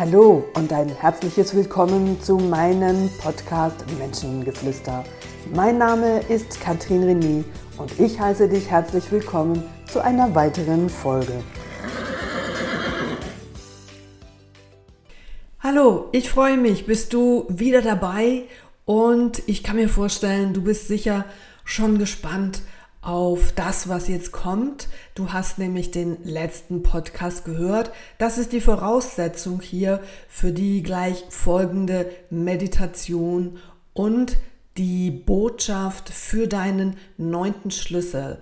Hallo und ein herzliches Willkommen zu meinem Podcast Menschengeflüster. Mein Name ist Katrin René und ich heiße dich herzlich willkommen zu einer weiteren Folge. Hallo, ich freue mich, bist du wieder dabei und ich kann mir vorstellen, du bist sicher schon gespannt auf das, was jetzt kommt. Du hast nämlich den letzten Podcast gehört. Das ist die Voraussetzung hier für die gleich folgende Meditation und die Botschaft für deinen neunten Schlüssel.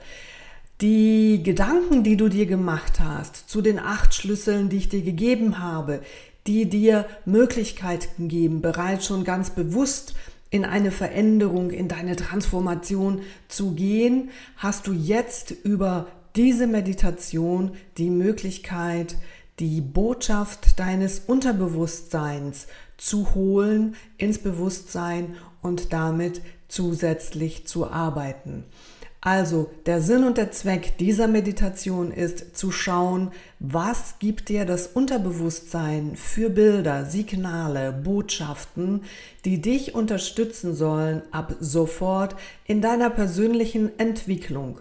Die Gedanken, die du dir gemacht hast zu den acht Schlüsseln, die ich dir gegeben habe, die dir Möglichkeiten geben, bereits schon ganz bewusst in eine Veränderung, in deine Transformation zu gehen, hast du jetzt über diese Meditation die Möglichkeit, die Botschaft deines Unterbewusstseins zu holen ins Bewusstsein und damit zusätzlich zu arbeiten. Also der Sinn und der Zweck dieser Meditation ist zu schauen, was gibt dir das Unterbewusstsein für Bilder, Signale, Botschaften, die dich unterstützen sollen ab sofort in deiner persönlichen Entwicklung.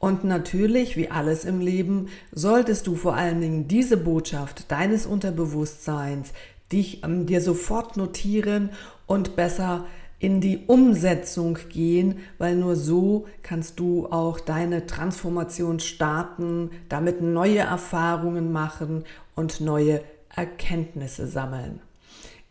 Und natürlich, wie alles im Leben, solltest du vor allen Dingen diese Botschaft deines Unterbewusstseins dich ähm, dir sofort notieren und besser in die Umsetzung gehen, weil nur so kannst du auch deine Transformation starten, damit neue Erfahrungen machen und neue Erkenntnisse sammeln.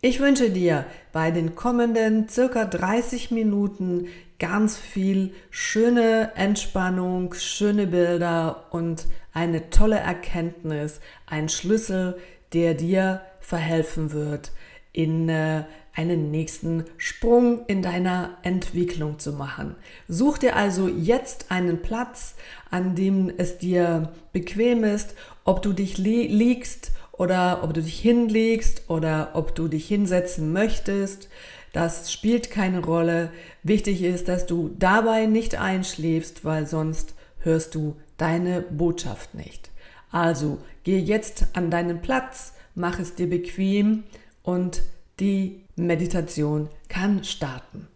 Ich wünsche dir bei den kommenden circa 30 Minuten ganz viel schöne Entspannung, schöne Bilder und eine tolle Erkenntnis, ein Schlüssel, der dir verhelfen wird, in äh, einen nächsten Sprung in deiner Entwicklung zu machen. Such dir also jetzt einen Platz, an dem es dir bequem ist, ob du dich li liegst oder ob du dich hinlegst oder ob du dich hinsetzen möchtest. Das spielt keine Rolle. Wichtig ist, dass du dabei nicht einschläfst, weil sonst hörst du deine Botschaft nicht. Also geh jetzt an deinen Platz, mach es dir bequem und die Meditation kann starten.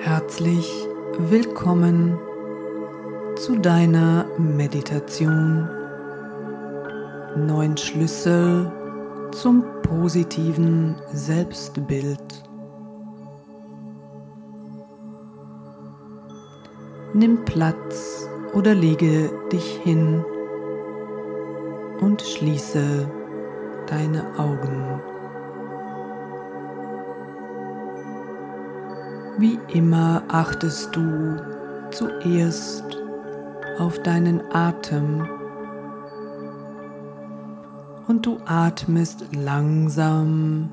Herzlich willkommen deiner Meditation. Neun Schlüssel zum positiven Selbstbild. Nimm Platz oder lege dich hin und schließe deine Augen. Wie immer achtest du zuerst auf deinen Atem und du atmest langsam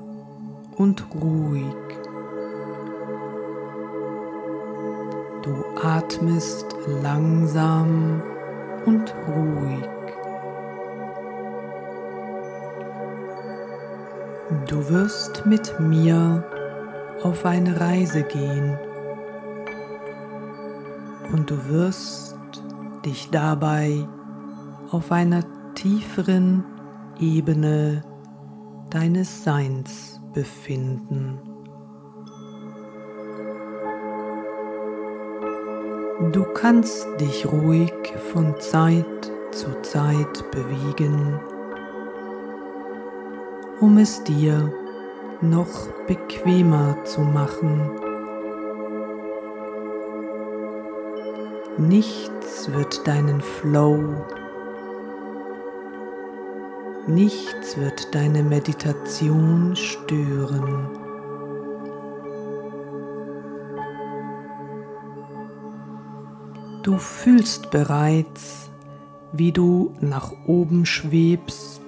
und ruhig. Du atmest langsam und ruhig. Du wirst mit mir auf eine Reise gehen und du wirst dich dabei auf einer tieferen Ebene deines Seins befinden. Du kannst dich ruhig von Zeit zu Zeit bewegen, um es dir noch bequemer zu machen. Nichts wird deinen Flow, nichts wird deine Meditation stören. Du fühlst bereits, wie du nach oben schwebst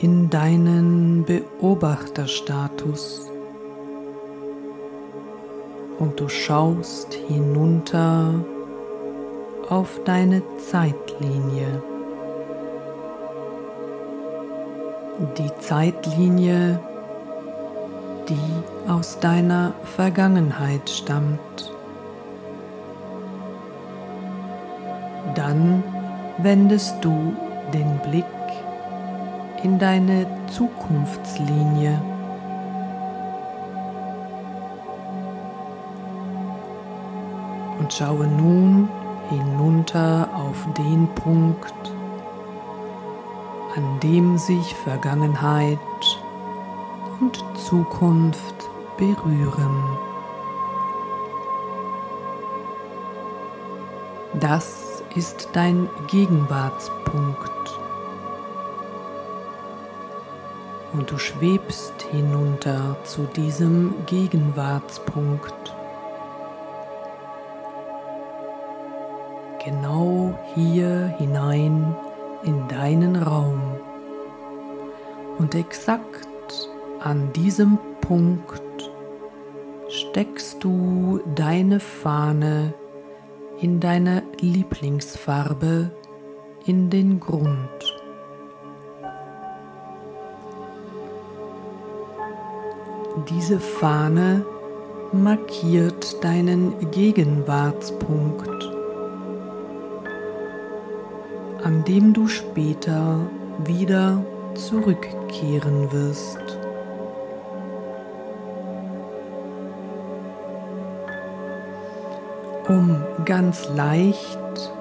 in deinen Beobachterstatus und du schaust hinunter auf deine Zeitlinie. Die Zeitlinie, die aus deiner Vergangenheit stammt. Dann wendest du den Blick in deine Zukunftslinie. Und schaue nun hinunter auf den Punkt, an dem sich Vergangenheit und Zukunft berühren. Das ist dein Gegenwartspunkt. Und du schwebst hinunter zu diesem Gegenwartspunkt. Genau hier hinein in deinen Raum. Und exakt an diesem Punkt steckst du deine Fahne in deiner Lieblingsfarbe in den Grund. Diese Fahne markiert deinen Gegenwartspunkt, an dem du später wieder zurückkehren wirst. um ganz leicht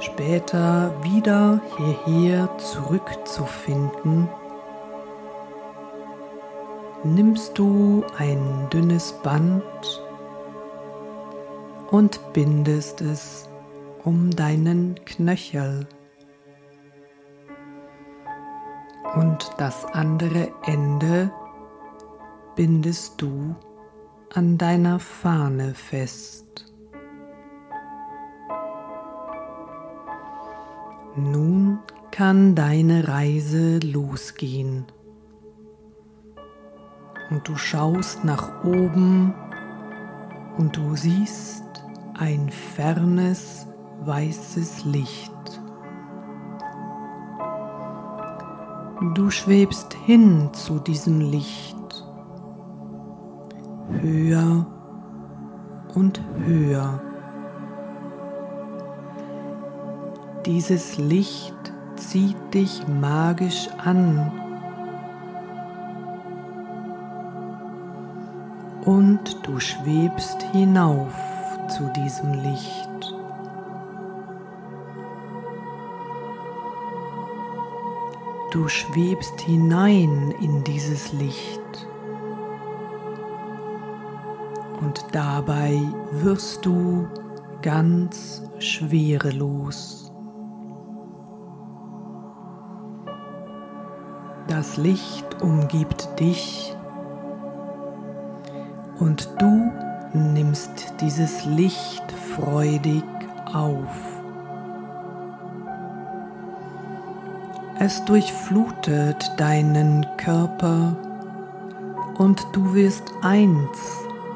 später wieder hierher zurückzufinden, nimmst du ein dünnes Band und bindest es um deinen Knöchel. Und das andere Ende bindest du an deiner Fahne fest. Nun kann deine Reise losgehen. Und du schaust nach oben und du siehst ein fernes weißes Licht. Du schwebst hin zu diesem Licht, höher und höher. Dieses Licht zieht dich magisch an und du schwebst hinauf zu diesem Licht. Du schwebst hinein in dieses Licht und dabei wirst du ganz schwerelos. Das Licht umgibt dich und du nimmst dieses Licht freudig auf. Es durchflutet deinen Körper und du wirst eins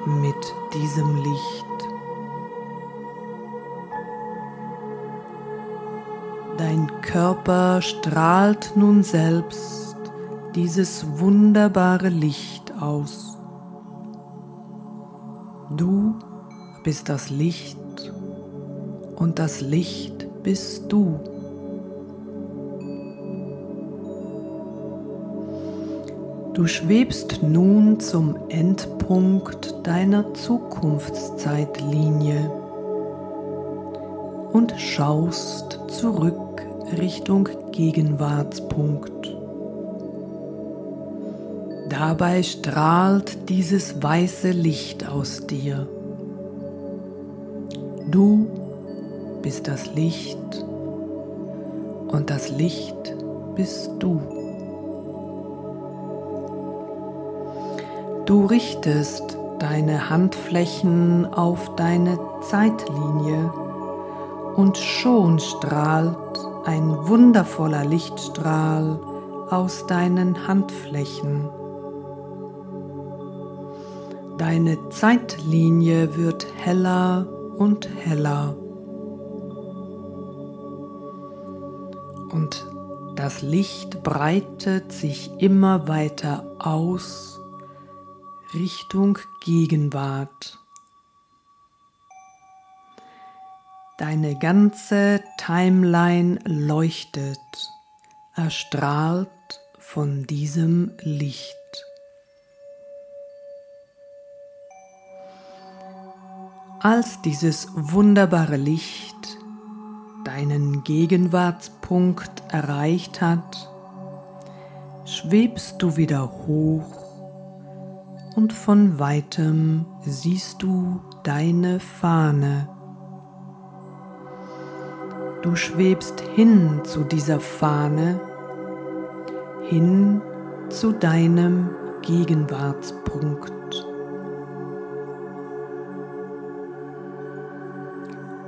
mit diesem Licht. Dein Körper strahlt nun selbst dieses wunderbare Licht aus. Du bist das Licht und das Licht bist du. Du schwebst nun zum Endpunkt deiner Zukunftszeitlinie und schaust zurück Richtung Gegenwartspunkt. Dabei strahlt dieses weiße Licht aus dir. Du bist das Licht und das Licht bist du. Du richtest deine Handflächen auf deine Zeitlinie und schon strahlt ein wundervoller Lichtstrahl aus deinen Handflächen. Deine Zeitlinie wird heller und heller. Und das Licht breitet sich immer weiter aus Richtung Gegenwart. Deine ganze Timeline leuchtet, erstrahlt von diesem Licht. Als dieses wunderbare Licht deinen Gegenwartspunkt erreicht hat, schwebst du wieder hoch und von weitem siehst du deine Fahne. Du schwebst hin zu dieser Fahne, hin zu deinem Gegenwartspunkt.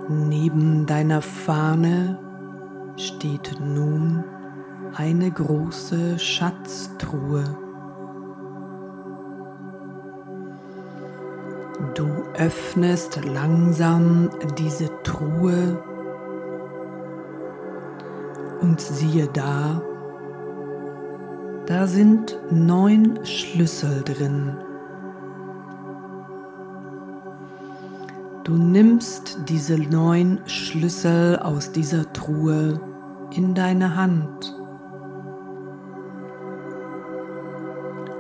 Neben deiner Fahne steht nun eine große Schatztruhe. Du öffnest langsam diese Truhe und siehe da, da sind neun Schlüssel drin. Du nimmst diese neun Schlüssel aus dieser Truhe in deine Hand.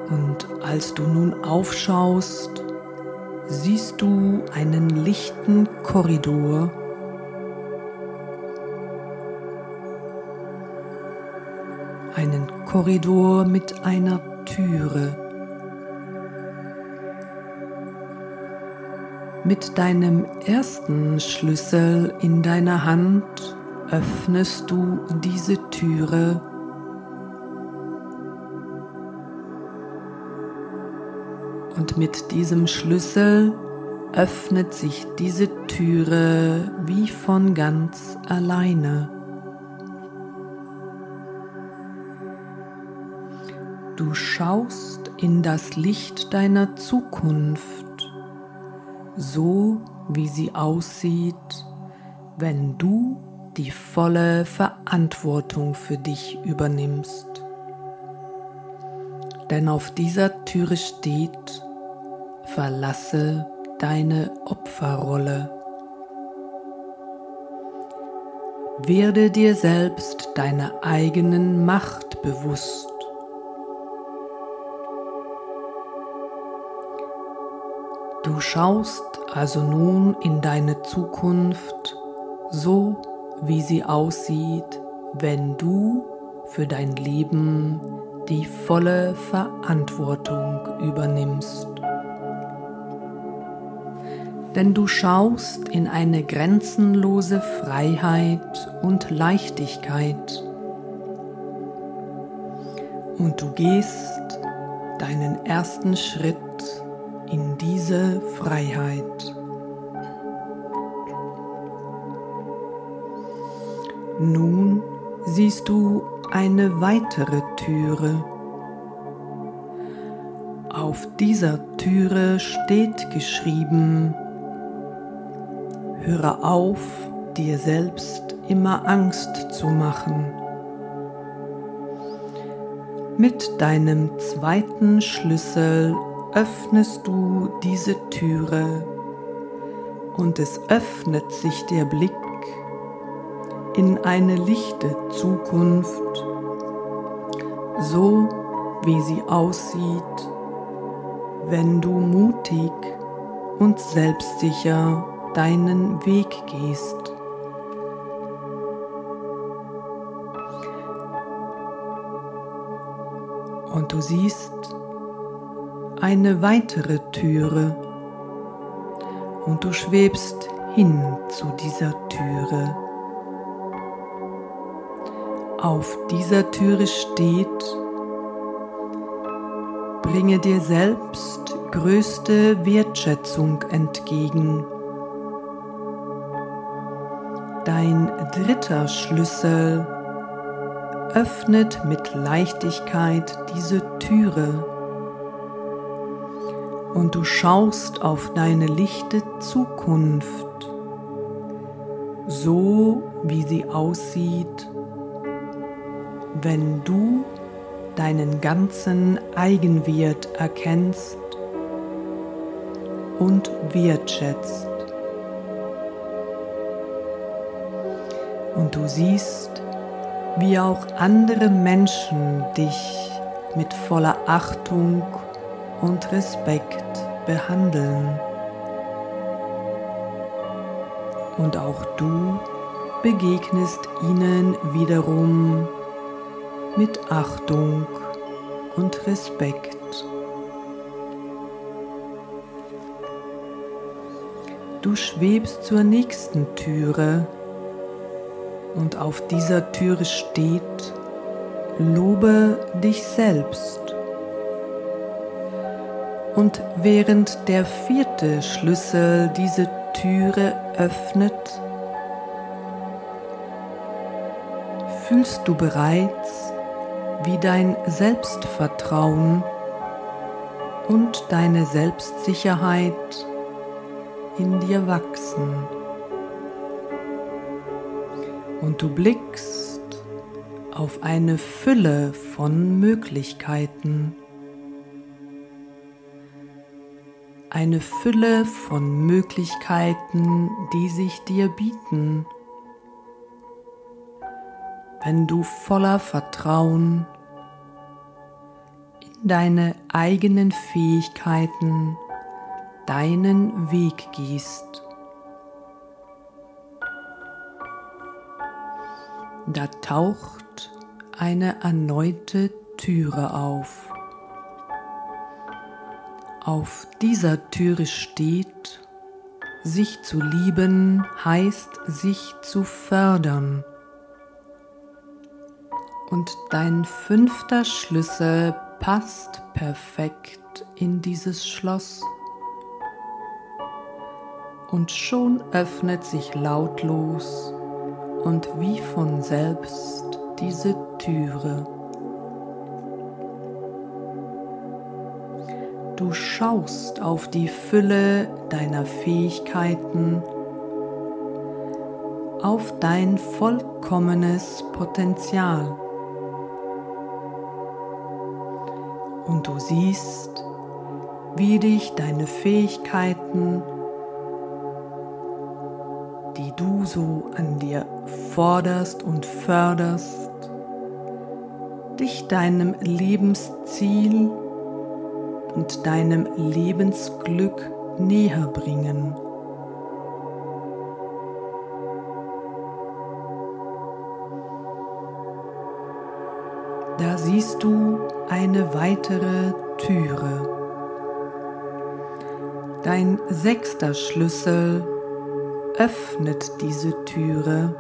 Und als du nun aufschaust, siehst du einen lichten Korridor. Einen Korridor mit einer Türe. Mit deinem ersten Schlüssel in deiner Hand öffnest du diese Türe und mit diesem Schlüssel öffnet sich diese Türe wie von ganz alleine. Du schaust in das Licht deiner Zukunft so wie sie aussieht, wenn du die volle Verantwortung für dich übernimmst. Denn auf dieser Türe steht, verlasse deine Opferrolle. Werde dir selbst deiner eigenen Macht bewusst. Du schaust also nun in deine Zukunft so, wie sie aussieht, wenn du für dein Leben die volle Verantwortung übernimmst. Denn du schaust in eine grenzenlose Freiheit und Leichtigkeit und du gehst deinen ersten Schritt in diese Freiheit. Nun siehst du eine weitere Türe. Auf dieser Türe steht geschrieben, höre auf, dir selbst immer Angst zu machen. Mit deinem zweiten Schlüssel öffnest du diese Türe und es öffnet sich der Blick in eine lichte Zukunft, so wie sie aussieht, wenn du mutig und selbstsicher deinen Weg gehst. Und du siehst, eine weitere Türe und du schwebst hin zu dieser Türe. Auf dieser Türe steht, bringe dir selbst größte Wertschätzung entgegen. Dein dritter Schlüssel öffnet mit Leichtigkeit diese Türe und du schaust auf deine lichte Zukunft, so wie sie aussieht, wenn du deinen ganzen Eigenwert erkennst und wertschätzt. Und du siehst, wie auch andere Menschen dich mit voller Achtung und Respekt behandeln. Und auch du begegnest ihnen wiederum mit Achtung und Respekt. Du schwebst zur nächsten Türe und auf dieser Türe steht, lobe dich selbst. Und während der vierte Schlüssel diese Türe öffnet, fühlst du bereits, wie dein Selbstvertrauen und deine Selbstsicherheit in dir wachsen. Und du blickst auf eine Fülle von Möglichkeiten. Eine Fülle von Möglichkeiten, die sich dir bieten, wenn du voller Vertrauen in deine eigenen Fähigkeiten deinen Weg gehst. Da taucht eine erneute Türe auf. Auf dieser Türe steht, sich zu lieben heißt sich zu fördern. Und dein fünfter Schlüssel passt perfekt in dieses Schloss und schon öffnet sich lautlos und wie von selbst diese Türe. Du schaust auf die Fülle deiner Fähigkeiten, auf dein vollkommenes Potenzial. Und du siehst, wie dich deine Fähigkeiten so an dir forderst und förderst, dich deinem Lebensziel und deinem Lebensglück näher bringen. Da siehst du eine weitere Türe. Dein sechster Schlüssel öffnet diese Türe,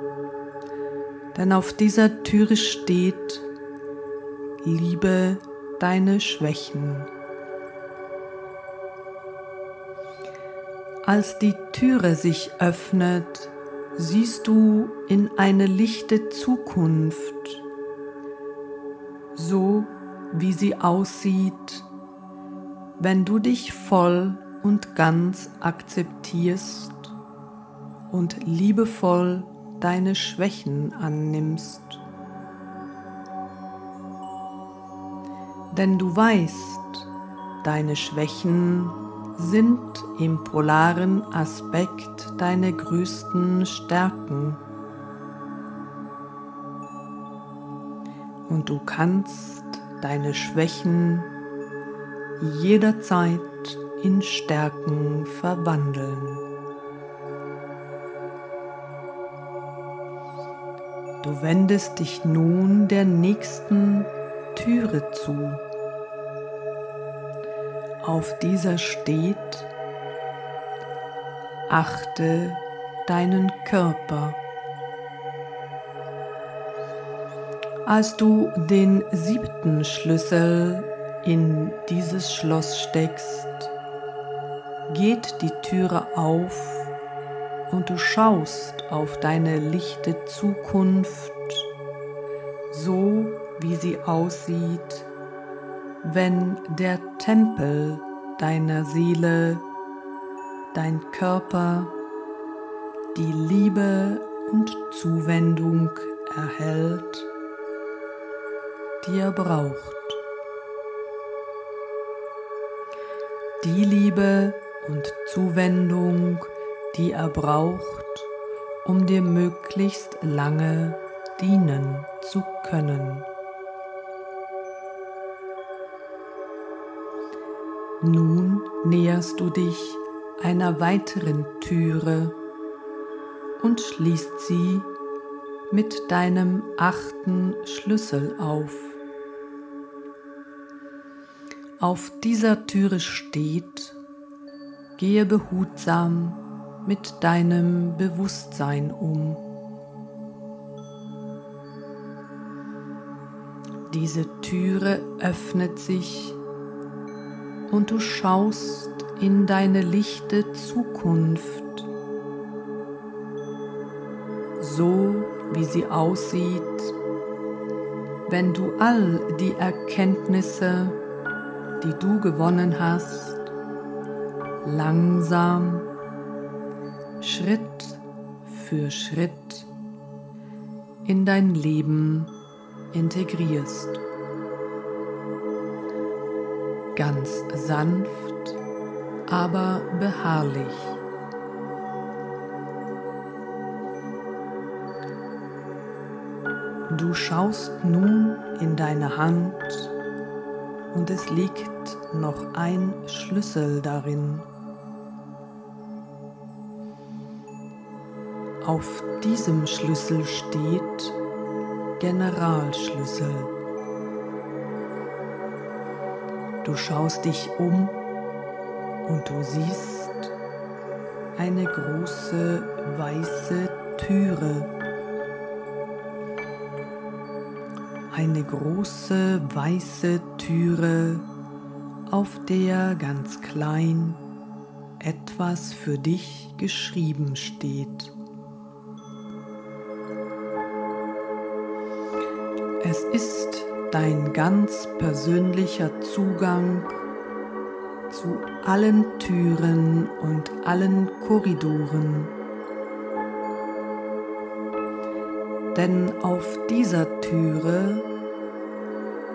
denn auf dieser Türe steht, liebe deine Schwächen. Als die Türe sich öffnet, siehst du in eine lichte Zukunft, so wie sie aussieht, wenn du dich voll und ganz akzeptierst und liebevoll deine Schwächen annimmst. Denn du weißt, deine Schwächen sind im polaren Aspekt deine größten Stärken. Und du kannst deine Schwächen jederzeit in Stärken verwandeln. Du wendest dich nun der nächsten Türe zu. Auf dieser steht, achte deinen Körper. Als du den siebten Schlüssel in dieses Schloss steckst, geht die Türe auf und du schaust auf deine lichte Zukunft, so wie sie aussieht, wenn der Tempel deiner Seele, dein Körper, die Liebe und Zuwendung erhält die er braucht. Die Liebe und Zuwendung, die er braucht, um dir möglichst lange dienen zu können. Nun näherst du dich einer weiteren Türe und schließt sie mit deinem achten Schlüssel auf. Auf dieser Türe steht, gehe behutsam mit deinem Bewusstsein um. Diese Türe öffnet sich und du schaust in deine lichte Zukunft, so wie sie aussieht, wenn du all die Erkenntnisse, die du gewonnen hast, langsam, Schritt für Schritt in dein Leben integrierst ganz sanft, aber beharrlich. Du schaust nun in deine Hand und es liegt noch ein Schlüssel darin. Auf diesem Schlüssel steht Generalschlüssel. Du schaust dich um und du siehst eine große weiße Türe. Eine große weiße Türe, auf der ganz klein etwas für dich geschrieben steht. Es ist dein ganz persönlicher Zugang zu allen Türen und allen Korridoren. Denn auf dieser Türe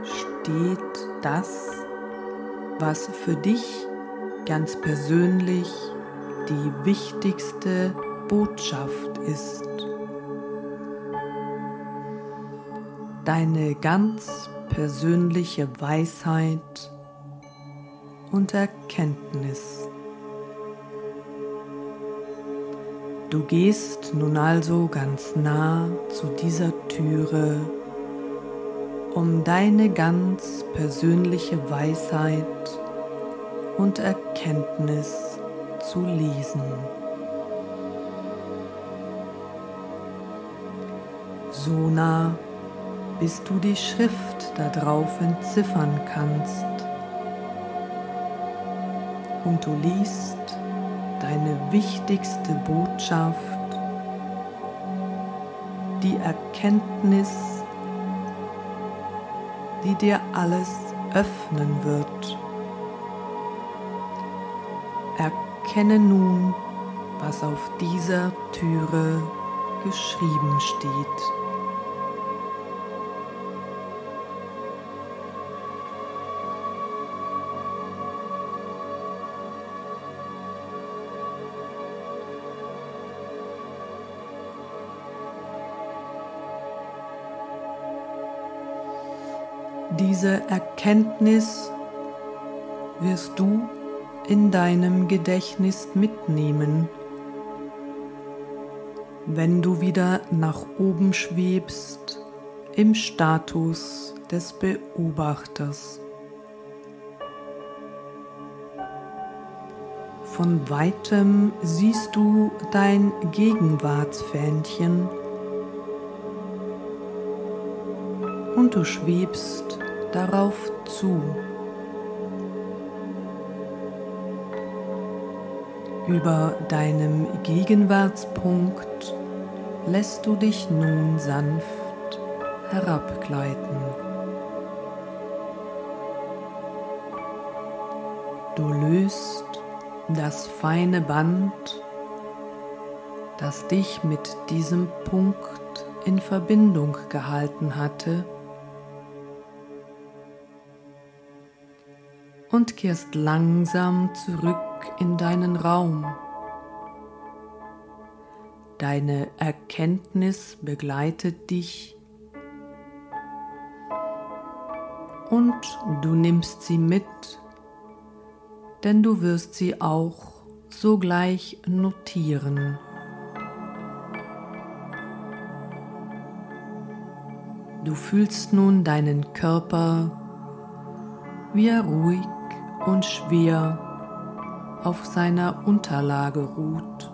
steht das, was für dich ganz persönlich die wichtigste Botschaft ist. Deine ganz persönliche Weisheit und Erkenntnis. Du gehst nun also ganz nah zu dieser Türe, um deine ganz persönliche Weisheit und Erkenntnis zu lesen. So nah bis du die Schrift darauf entziffern kannst. Und du liest deine wichtigste Botschaft, die Erkenntnis, die dir alles öffnen wird. Erkenne nun, was auf dieser Türe geschrieben steht. Diese Erkenntnis wirst du in deinem Gedächtnis mitnehmen, wenn du wieder nach oben schwebst im Status des Beobachters. Von weitem siehst du dein Gegenwartsfähnchen und du schwebst darauf zu. Über deinem Gegenwartspunkt lässt du dich nun sanft herabgleiten. Du löst das feine Band, das dich mit diesem Punkt in Verbindung gehalten hatte, und kehrst langsam zurück in deinen Raum. Deine Erkenntnis begleitet dich und du nimmst sie mit, denn du wirst sie auch sogleich notieren. Du fühlst nun deinen Körper, wie er ruhig und schwer auf seiner Unterlage ruht.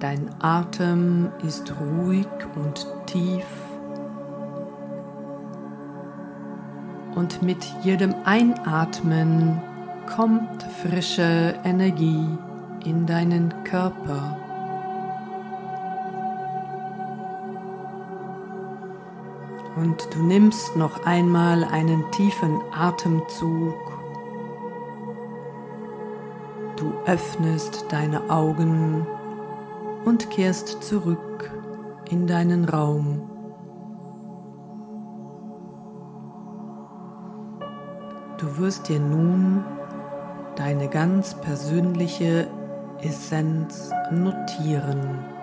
Dein Atem ist ruhig und tief und mit jedem Einatmen kommt frische Energie in deinen Körper. Und du nimmst noch einmal einen tiefen Atemzug. Du öffnest deine Augen und kehrst zurück in deinen Raum. Du wirst dir nun deine ganz persönliche Essenz notieren.